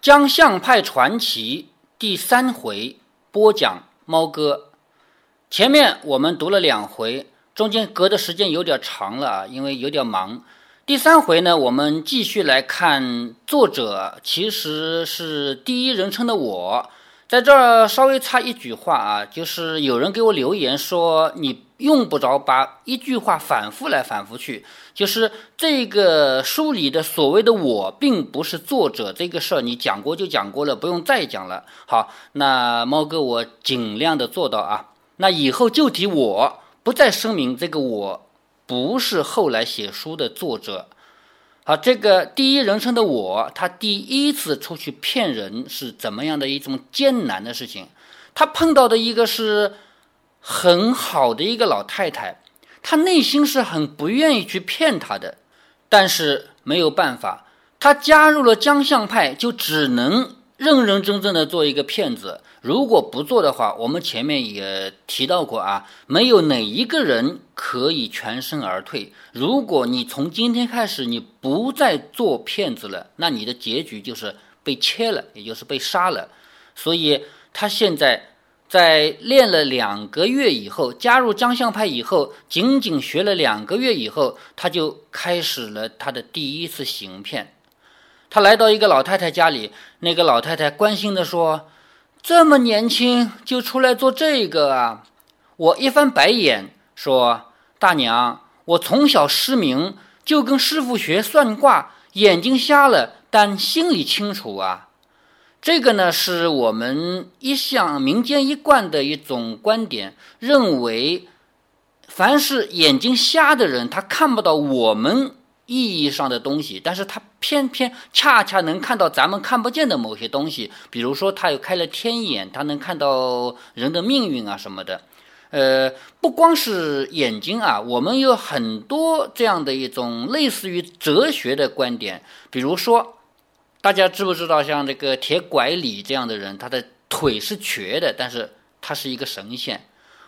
江相派传奇第三回播讲，猫哥。前面我们读了两回，中间隔的时间有点长了啊，因为有点忙。第三回呢，我们继续来看，作者其实是第一人称的我。在这儿稍微插一句话啊，就是有人给我留言说，你用不着把一句话反复来反复去，就是这个书里的所谓的我，并不是作者这个事儿，你讲过就讲过了，不用再讲了。好，那猫哥我尽量的做到啊，那以后就提我，不再声明这个我不是后来写书的作者。好，这个第一人称的我，他第一次出去骗人是怎么样的一种艰难的事情？他碰到的一个是很好的一个老太太，她内心是很不愿意去骗她的，但是没有办法，她加入了江相派，就只能认认真真的做一个骗子。如果不做的话，我们前面也提到过啊，没有哪一个人可以全身而退。如果你从今天开始你不再做骗子了，那你的结局就是被切了，也就是被杀了。所以他现在在练了两个月以后，加入江相派以后，仅仅学了两个月以后，他就开始了他的第一次行骗。他来到一个老太太家里，那个老太太关心地说。这么年轻就出来做这个啊！我一翻白眼说：“大娘，我从小失明，就跟师傅学算卦，眼睛瞎了，但心里清楚啊。”这个呢，是我们一向民间一贯的一种观点，认为凡是眼睛瞎的人，他看不到我们。意义上的东西，但是他偏偏恰恰能看到咱们看不见的某些东西，比如说他又开了天眼，他能看到人的命运啊什么的。呃，不光是眼睛啊，我们有很多这样的一种类似于哲学的观点，比如说，大家知不知道像这个铁拐李这样的人，他的腿是瘸的，但是他是一个神仙，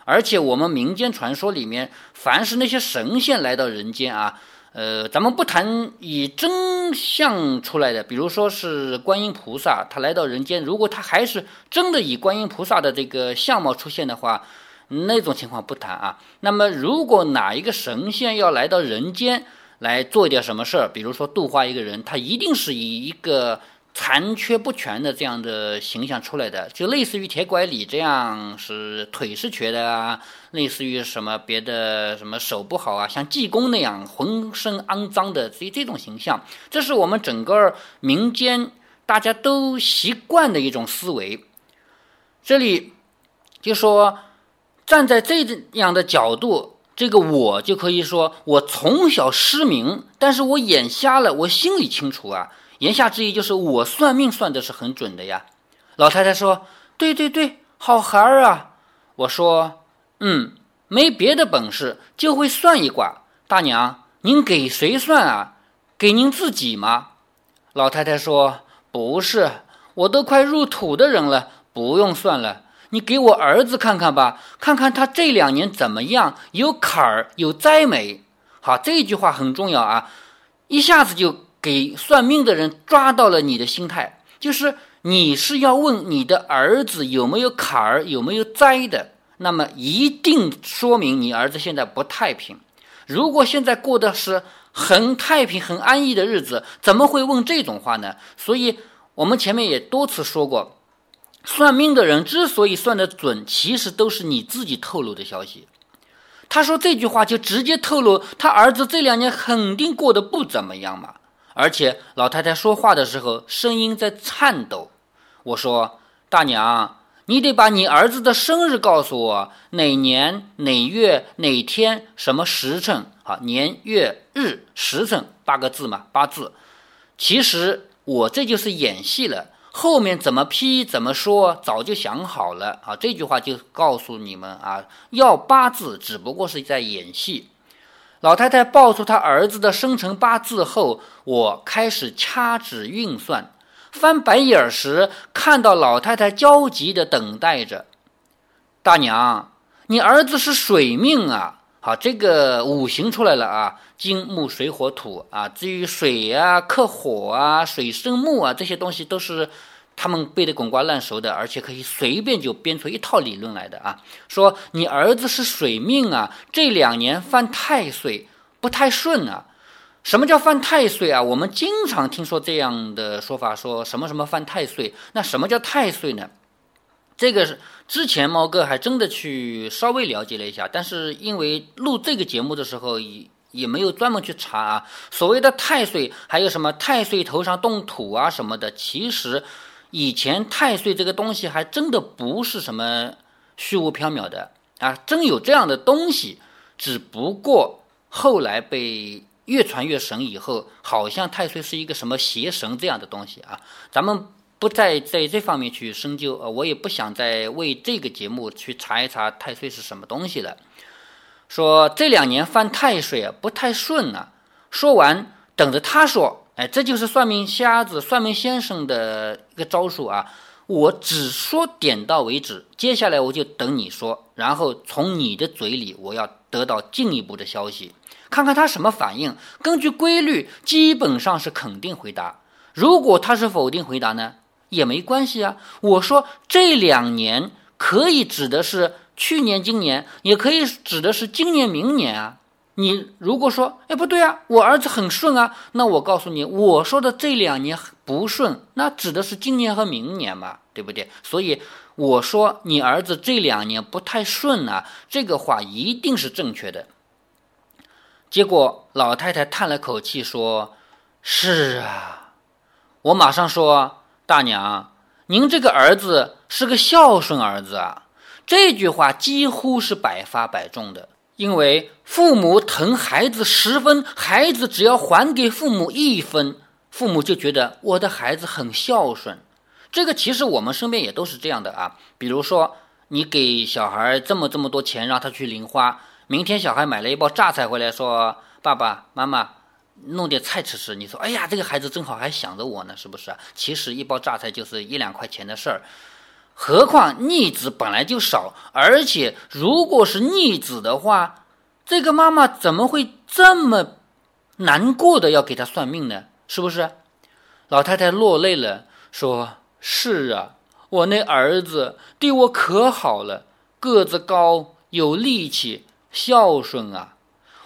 而且我们民间传说里面，凡是那些神仙来到人间啊。呃，咱们不谈以真相出来的，比如说是观音菩萨，他来到人间，如果他还是真的以观音菩萨的这个相貌出现的话，那种情况不谈啊。那么，如果哪一个神仙要来到人间来做一点什么事儿，比如说度化一个人，他一定是以一个。残缺不全的这样的形象出来的，就类似于铁拐李这样是腿是瘸的啊，类似于什么别的什么手不好啊，像济公那样浑身肮脏的这这种形象，这是我们整个民间大家都习惯的一种思维。这里就说站在这样的角度，这个我就可以说我从小失明，但是我眼瞎了，我心里清楚啊。言下之意就是我算命算的是很准的呀。老太太说：“对对对，好孩儿啊。”我说：“嗯，没别的本事，就会算一卦。大娘，您给谁算啊？给您自己吗？”老太太说：“不是，我都快入土的人了，不用算了。你给我儿子看看吧，看看他这两年怎么样，有坎儿，有灾没？好，这句话很重要啊，一下子就。”给算命的人抓到了你的心态，就是你是要问你的儿子有没有坎儿，有没有灾的，那么一定说明你儿子现在不太平。如果现在过的是很太平、很安逸的日子，怎么会问这种话呢？所以，我们前面也多次说过，算命的人之所以算得准，其实都是你自己透露的消息。他说这句话就直接透露他儿子这两年肯定过得不怎么样嘛。而且老太太说话的时候声音在颤抖。我说：“大娘，你得把你儿子的生日告诉我，哪年哪月哪天什么时辰？啊，年月日时辰八个字嘛，八字。其实我这就是演戏了，后面怎么批怎么说早就想好了啊。这句话就告诉你们啊，要八字只不过是在演戏。”老太太报出她儿子的生辰八字后，我开始掐指运算，翻白眼儿时看到老太太焦急地等待着。大娘，你儿子是水命啊！好，这个五行出来了啊，金木水火土啊。至于水啊克火啊，水生木啊，这些东西都是他们背得滚瓜烂熟的，而且可以随便就编出一套理论来的啊。说你儿子是水命啊，这两年犯太岁，不太顺啊。什么叫犯太岁啊？我们经常听说这样的说法，说什么什么犯太岁。那什么叫太岁呢？这个是之前猫哥还真的去稍微了解了一下，但是因为录这个节目的时候也也没有专门去查啊。所谓的太岁，还有什么太岁头上动土啊什么的，其实以前太岁这个东西还真的不是什么虚无缥缈的啊，真有这样的东西，只不过后来被越传越神以后，好像太岁是一个什么邪神这样的东西啊，咱们。不再在这方面去深究，呃，我也不想再为这个节目去查一查太岁是什么东西了。说这两年犯太岁啊，不太顺啊。说完，等着他说，哎，这就是算命瞎子、算命先生的一个招数啊。我只说点到为止，接下来我就等你说，然后从你的嘴里我要得到进一步的消息，看看他什么反应。根据规律，基本上是肯定回答。如果他是否定回答呢？也没关系啊，我说这两年可以指的是去年、今年，也可以指的是今年、明年啊。你如果说，哎，不对啊，我儿子很顺啊，那我告诉你，我说的这两年不顺，那指的是今年和明年嘛，对不对？所以我说你儿子这两年不太顺啊，这个话一定是正确的。结果老太太叹了口气说：“是啊。”我马上说。大娘，您这个儿子是个孝顺儿子啊！这句话几乎是百发百中的，因为父母疼孩子十分，孩子只要还给父母一分，父母就觉得我的孩子很孝顺。这个其实我们身边也都是这样的啊。比如说，你给小孩这么这么多钱让他去零花，明天小孩买了一包榨菜回来，说爸爸妈妈。弄点菜吃吃，你说，哎呀，这个孩子正好还想着我呢，是不是？其实一包榨菜就是一两块钱的事儿，何况逆子本来就少，而且如果是逆子的话，这个妈妈怎么会这么难过的要给他算命呢？是不是？老太太落泪了，说：“是啊，我那儿子对我可好了，个子高，有力气，孝顺啊。”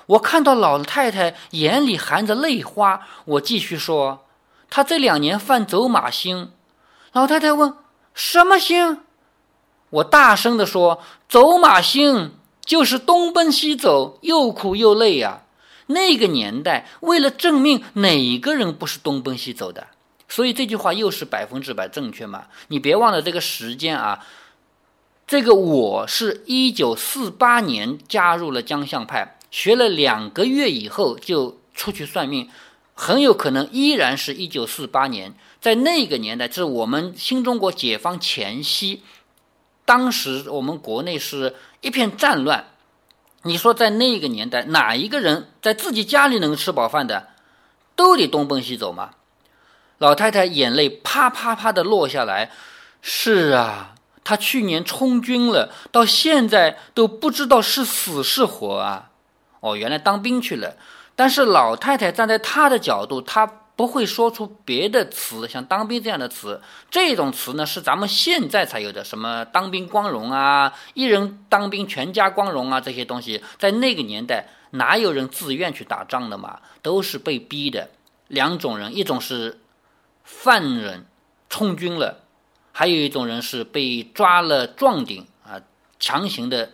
我看到老太太眼里含着泪花，我继续说：“她这两年犯走马星。”老太太问：“什么星？”我大声地说：“走马星就是东奔西走，又苦又累呀。那个年代为了证明，哪个人不是东奔西走的？所以这句话又是百分之百正确嘛？你别忘了这个时间啊！这个我是一九四八年加入了江相派。”学了两个月以后就出去算命，很有可能依然是一九四八年，在那个年代，就是我们新中国解放前夕，当时我们国内是一片战乱。你说在那个年代，哪一个人在自己家里能吃饱饭的，都得东奔西走吗？老太太眼泪啪啪啪的落下来。是啊，她去年充军了，到现在都不知道是死是活啊。哦，原来当兵去了，但是老太太站在她的角度，她不会说出别的词，像当兵这样的词。这种词呢，是咱们现在才有的，什么当兵光荣啊，一人当兵全家光荣啊，这些东西，在那个年代哪有人自愿去打仗的嘛？都是被逼的。两种人，一种是犯人充军了，还有一种人是被抓了壮丁啊，强行的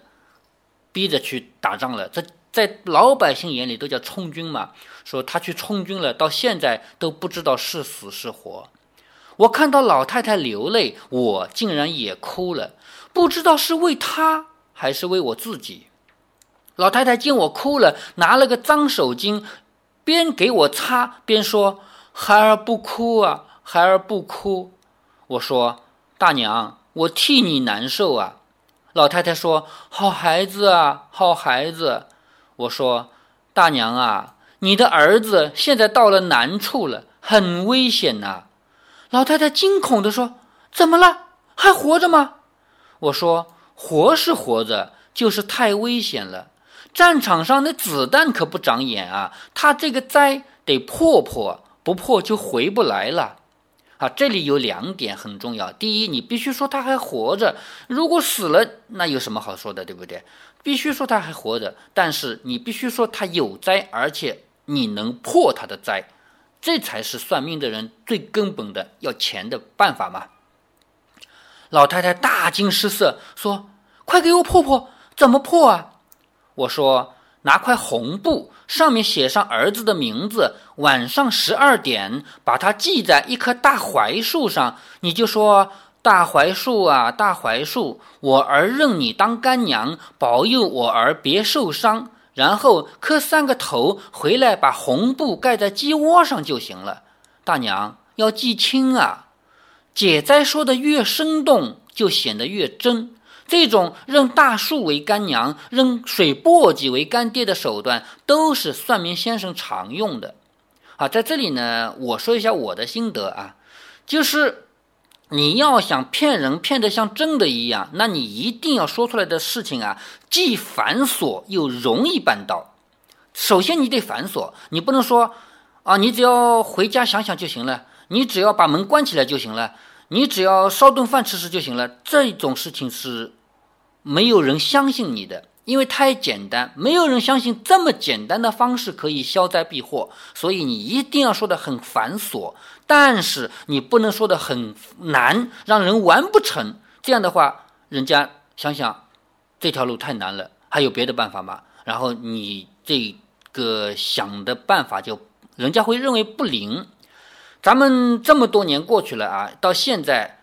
逼着去打仗了。这。在老百姓眼里都叫充军嘛，说他去充军了，到现在都不知道是死是活。我看到老太太流泪，我竟然也哭了，不知道是为他还是为我自己。老太太见我哭了，拿了个脏手巾，边给我擦边说：“孩儿不哭啊，孩儿不哭。”我说：“大娘，我替你难受啊。”老太太说：“好孩子啊，好孩子。”我说：“大娘啊，你的儿子现在到了难处了，很危险呐！”老太太惊恐地说：“怎么了？还活着吗？”我说：“活是活着，就是太危险了。战场上那子弹可不长眼啊，他这个灾得破破，不破就回不来了。啊，这里有两点很重要。第一，你必须说他还活着，如果死了，那有什么好说的，对不对？必须说他还活着，但是你必须说他有灾，而且你能破他的灾，这才是算命的人最根本的要钱的办法嘛。老太太大惊失色，说：“快给我破破，怎么破啊？”我说。拿块红布，上面写上儿子的名字，晚上十二点把它系在一棵大槐树上。你就说：“大槐树啊，大槐树，我儿认你当干娘，保佑我儿别受伤。”然后磕三个头，回来把红布盖在鸡窝上就行了。大娘要记清啊，解灾说的越生动，就显得越真。这种认大树为干娘、认水簸箕为干爹的手段，都是算命先生常用的。好，在这里呢，我说一下我的心得啊，就是你要想骗人骗得像真的一样，那你一定要说出来的事情啊，既繁琐又容易办到。首先，你得繁琐，你不能说啊，你只要回家想想就行了，你只要把门关起来就行了，你只要烧顿饭吃吃就行了。这种事情是。没有人相信你的，因为太简单，没有人相信这么简单的方式可以消灾避祸，所以你一定要说的很繁琐，但是你不能说的很难，让人完不成。这样的话，人家想想这条路太难了，还有别的办法吗？然后你这个想的办法就人家会认为不灵。咱们这么多年过去了啊，到现在。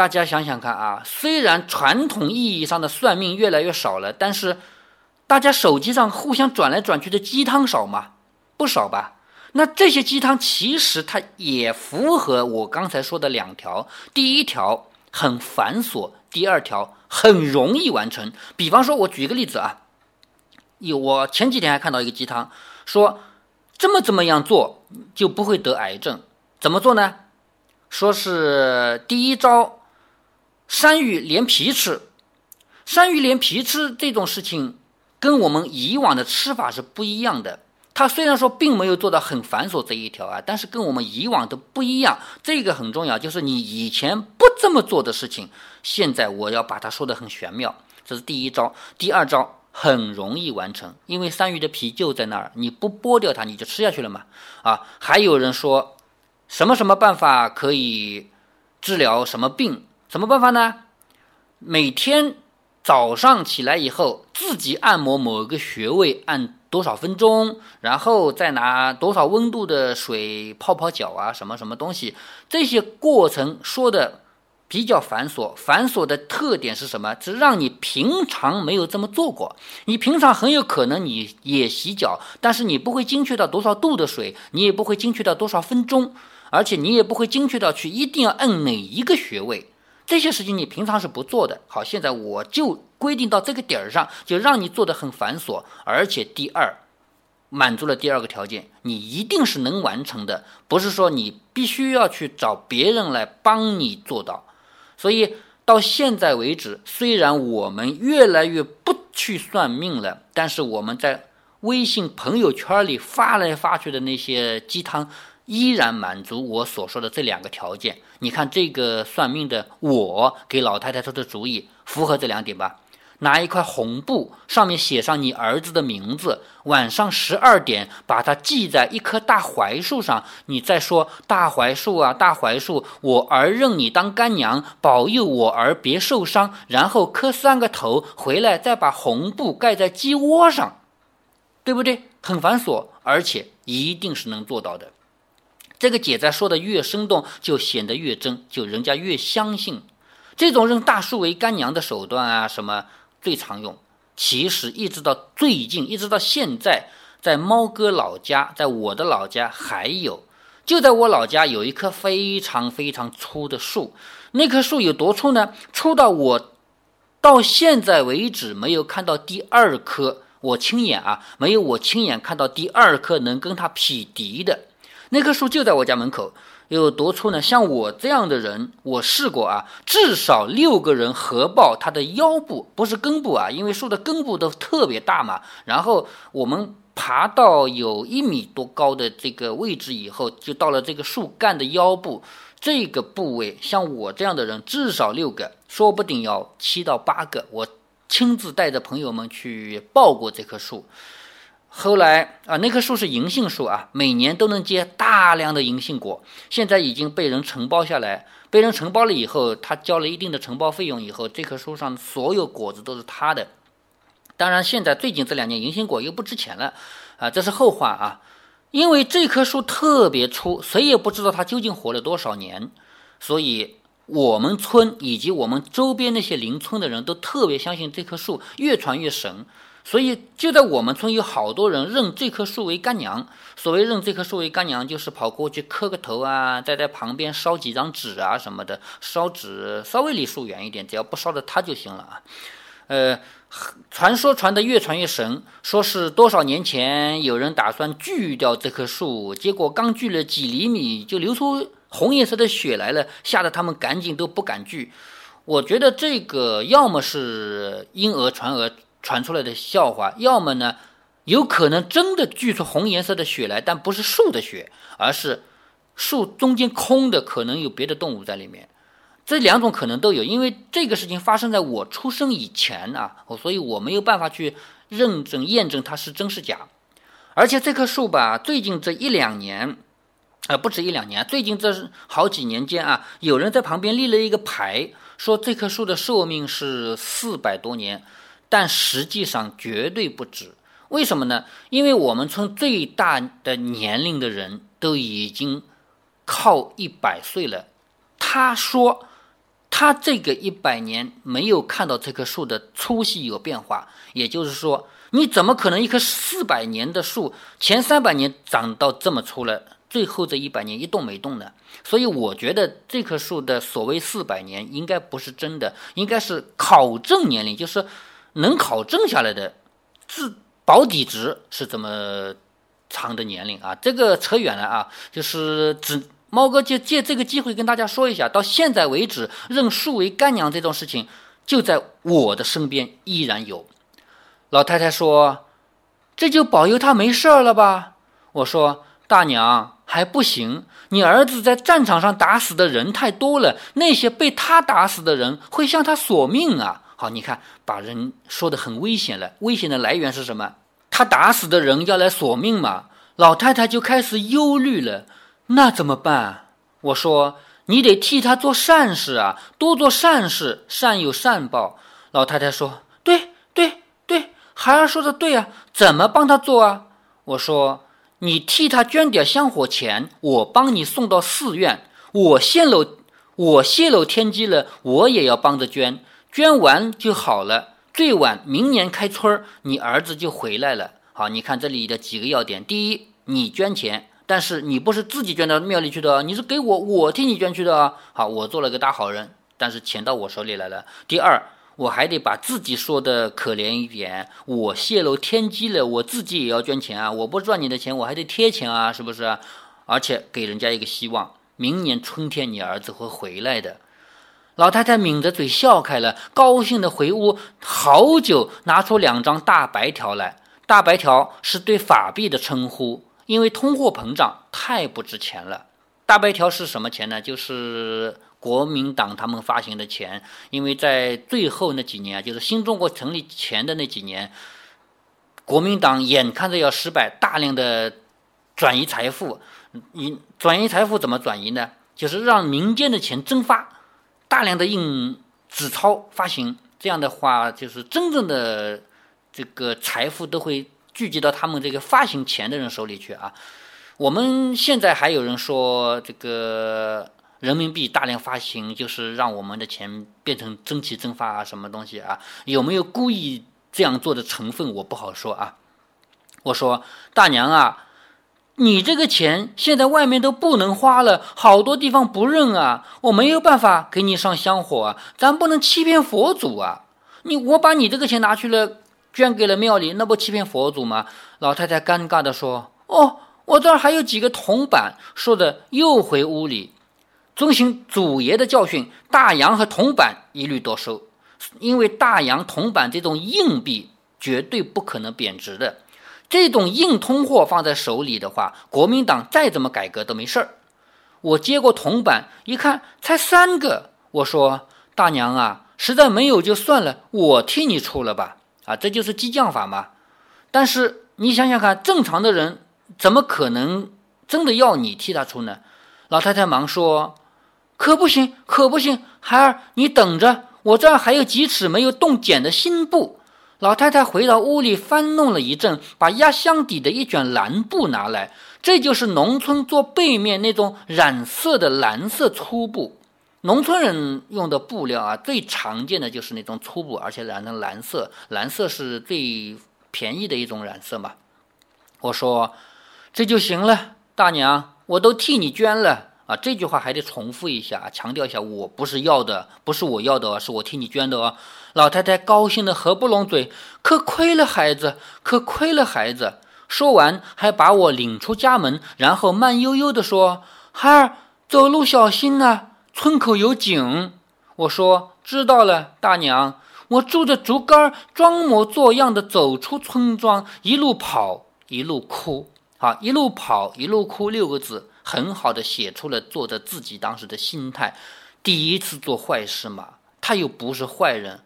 大家想想看啊，虽然传统意义上的算命越来越少了，但是大家手机上互相转来转去的鸡汤少吗？不少吧。那这些鸡汤其实它也符合我刚才说的两条：第一条很繁琐，第二条很容易完成。比方说，我举一个例子啊，有我前几天还看到一个鸡汤，说这么这么样做就不会得癌症。怎么做呢？说是第一招。山芋连皮吃，山芋连皮吃这种事情，跟我们以往的吃法是不一样的。它虽然说并没有做到很繁琐这一条啊，但是跟我们以往的不一样。这个很重要，就是你以前不这么做的事情，现在我要把它说的很玄妙。这是第一招，第二招很容易完成，因为山芋的皮就在那儿，你不剥掉它，你就吃下去了嘛。啊，还有人说，什么什么办法可以治疗什么病？什么办法呢？每天早上起来以后，自己按摩某个穴位，按多少分钟，然后再拿多少温度的水泡泡脚啊，什么什么东西，这些过程说的比较繁琐。繁琐的特点是什么？是让你平常没有这么做过。你平常很有可能你也洗脚，但是你不会精确到多少度的水，你也不会精确到多少分钟，而且你也不会精确到去一定要按哪一个穴位。这些事情你平常是不做的。好，现在我就规定到这个点儿上，就让你做的很繁琐，而且第二，满足了第二个条件，你一定是能完成的，不是说你必须要去找别人来帮你做到。所以到现在为止，虽然我们越来越不去算命了，但是我们在微信朋友圈里发来发去的那些鸡汤。依然满足我所说的这两个条件。你看这个算命的，我给老太太出的主意符合这两点吧？拿一块红布，上面写上你儿子的名字，晚上十二点把它系在一棵大槐树上。你再说大槐树啊，大槐树，我儿认你当干娘，保佑我儿别受伤。然后磕三个头，回来再把红布盖在鸡窝上，对不对？很繁琐，而且一定是能做到的。这个姐在说的越生动，就显得越真，就人家越相信。这种认大树为干娘的手段啊，什么最常用？其实一直到最近，一直到现在，在猫哥老家，在我的老家还有。就在我老家有一棵非常非常粗的树，那棵树有多粗呢？粗到我到现在为止没有看到第二棵，我亲眼啊，没有我亲眼看到第二棵能跟它匹敌的。那棵树就在我家门口，有多粗呢？像我这样的人，我试过啊，至少六个人合抱它的腰部，不是根部啊，因为树的根部都特别大嘛。然后我们爬到有一米多高的这个位置以后，就到了这个树干的腰部这个部位。像我这样的人，至少六个，说不定要七到八个。我亲自带着朋友们去抱过这棵树。后来啊，那棵树是银杏树啊，每年都能结大量的银杏果。现在已经被人承包下来，被人承包了以后，他交了一定的承包费用以后，这棵树上所有果子都是他的。当然，现在最近这两年银杏果又不值钱了啊，这是后话啊。因为这棵树特别粗，谁也不知道它究竟活了多少年，所以我们村以及我们周边那些邻村的人都特别相信这棵树越传越神。所以，就在我们村有好多人认这棵树为干娘。所谓认这棵树为干娘，就是跑过去磕个头啊，再在旁边烧几张纸啊什么的。烧纸稍微离树远一点，只要不烧着它就行了啊。呃，传说传得越传越神，说是多少年前有人打算锯掉这棵树，结果刚锯了几厘米就流出红颜色的血来了，吓得他们赶紧都不敢锯。我觉得这个要么是因讹传讹。传出来的笑话，要么呢，有可能真的锯出红颜色的血来，但不是树的血，而是树中间空的，可能有别的动物在里面。这两种可能都有，因为这个事情发生在我出生以前啊，所以我没有办法去认证验证它是真是假。而且这棵树吧，最近这一两年，啊，不止一两年，最近这好几年间啊，有人在旁边立了一个牌，说这棵树的寿命是四百多年。但实际上绝对不止，为什么呢？因为我们村最大的年龄的人都已经靠一百岁了。他说，他这个一百年没有看到这棵树的粗细有变化，也就是说，你怎么可能一棵四百年的树前三百年长到这么粗了，最后这一百年一动没动呢？所以我觉得这棵树的所谓四百年应该不是真的，应该是考证年龄，就是。能考证下来的，自保底值是这么长的年龄啊？这个扯远了啊，就是只猫哥借借这个机会跟大家说一下，到现在为止认树为干娘这种事情，就在我的身边依然有。老太太说：“这就保佑他没事儿了吧？”我说：“大娘还不行，你儿子在战场上打死的人太多了，那些被他打死的人会向他索命啊。”好，你看，把人说的很危险了。危险的来源是什么？他打死的人要来索命嘛？老太太就开始忧虑了。那怎么办？我说，你得替他做善事啊，多做善事，善有善报。老太太说：“对对对，孩儿说的对啊，怎么帮他做啊？”我说：“你替他捐点香火钱，我帮你送到寺院。我泄露，我泄露天机了，我也要帮着捐。”捐完就好了，最晚明年开春儿，你儿子就回来了。好，你看这里的几个要点：第一，你捐钱，但是你不是自己捐到庙里去的，你是给我，我替你捐去的。好，我做了个大好人，但是钱到我手里来了。第二，我还得把自己说的可怜一点，我泄露天机了，我自己也要捐钱啊。我不赚你的钱，我还得贴钱啊，是不是？而且给人家一个希望，明年春天你儿子会回来的。老太太抿着嘴笑开了，高兴的回屋，好久拿出两张大白条来。大白条是对法币的称呼，因为通货膨胀太不值钱了。大白条是什么钱呢？就是国民党他们发行的钱。因为在最后那几年啊，就是新中国成立前的那几年，国民党眼看着要失败，大量的转移财富。你转移财富怎么转移呢？就是让民间的钱蒸发。大量的印纸钞发行，这样的话，就是真正的这个财富都会聚集到他们这个发行钱的人手里去啊。我们现在还有人说，这个人民币大量发行就是让我们的钱变成蒸汽蒸发啊，什么东西啊？有没有故意这样做的成分？我不好说啊。我说大娘啊。你这个钱现在外面都不能花了，好多地方不认啊，我没有办法给你上香火啊，咱不能欺骗佛祖啊！你我把你这个钱拿去了，捐给了庙里，那不欺骗佛祖吗？老太太尴尬地说：“哦，我这儿还有几个铜板。”说的又回屋里，遵循祖爷的教训，大洋和铜板一律多收，因为大洋、铜板这种硬币绝对不可能贬值的。这种硬通货放在手里的话，国民党再怎么改革都没事儿。我接过铜板一看，才三个。我说：“大娘啊，实在没有就算了，我替你出了吧。”啊，这就是激将法嘛。但是你想想看，正常的人怎么可能真的要你替他出呢？老太太忙说：“可不行，可不行，孩儿你等着，我这儿还有几尺没有动剪的新布。”老太太回到屋里翻弄了一阵，把压箱底的一卷蓝布拿来，这就是农村做被面那种染色的蓝色粗布。农村人用的布料啊，最常见的就是那种粗布，而且染成蓝色，蓝色是最便宜的一种染色嘛。我说这就行了，大娘，我都替你捐了。啊，这句话还得重复一下，强调一下，我不是要的，不是我要的，是我替你捐的哦。老太太高兴的合不拢嘴，可亏了孩子，可亏了孩子。说完，还把我领出家门，然后慢悠悠地说：“孩儿，走路小心呐，村口有井。”我说：“知道了，大娘。”我拄着竹竿，装模作样的走出村庄，一路跑，一路哭。啊，一路跑，一路哭，六个字。很好的写出了作者自己当时的心态，第一次做坏事嘛，他又不是坏人。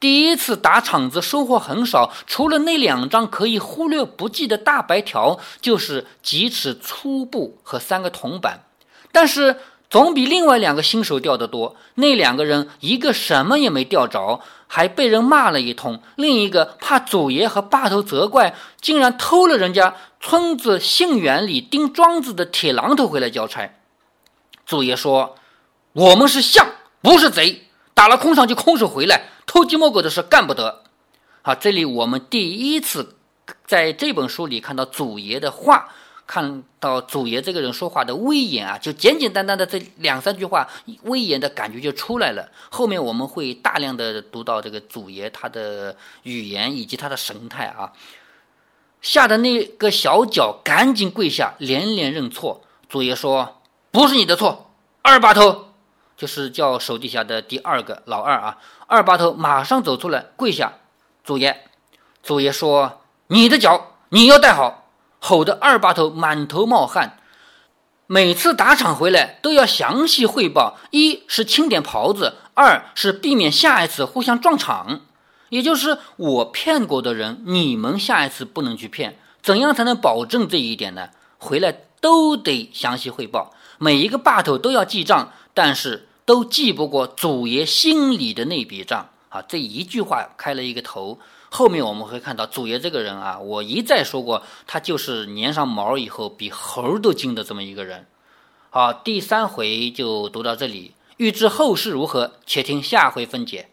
第一次打场子收获很少，除了那两张可以忽略不计的大白条，就是几尺粗布和三个铜板。但是总比另外两个新手钓得多。那两个人一个什么也没钓着。还被人骂了一通，另一个怕祖爷和霸头责怪，竟然偷了人家村子杏园里钉桩子的铁榔头回来交差。祖爷说：“我们是象，不是贼，打了空场就空手回来，偷鸡摸狗的事干不得。”好，这里我们第一次在这本书里看到祖爷的话。看到祖爷这个人说话的威严啊，就简简单单的这两三句话，威严的感觉就出来了。后面我们会大量的读到这个祖爷他的语言以及他的神态啊，吓得那个小脚赶紧跪下，连连认错。祖爷说：“不是你的错，二把头就是叫手底下的第二个老二啊。”二把头马上走出来跪下，祖爷，祖爷说：“你的脚你要带好。”吼得二把头满头冒汗，每次打场回来都要详细汇报：一是清点袍子，二是避免下一次互相撞场。也就是我骗过的人，你们下一次不能去骗。怎样才能保证这一点呢？回来都得详细汇报，每一个把头都要记账，但是都记不过祖爷心里的那笔账啊！这一句话开了一个头。后面我们会看到祖爷这个人啊，我一再说过，他就是粘上毛以后比猴都精的这么一个人。好，第三回就读到这里，欲知后事如何，且听下回分解。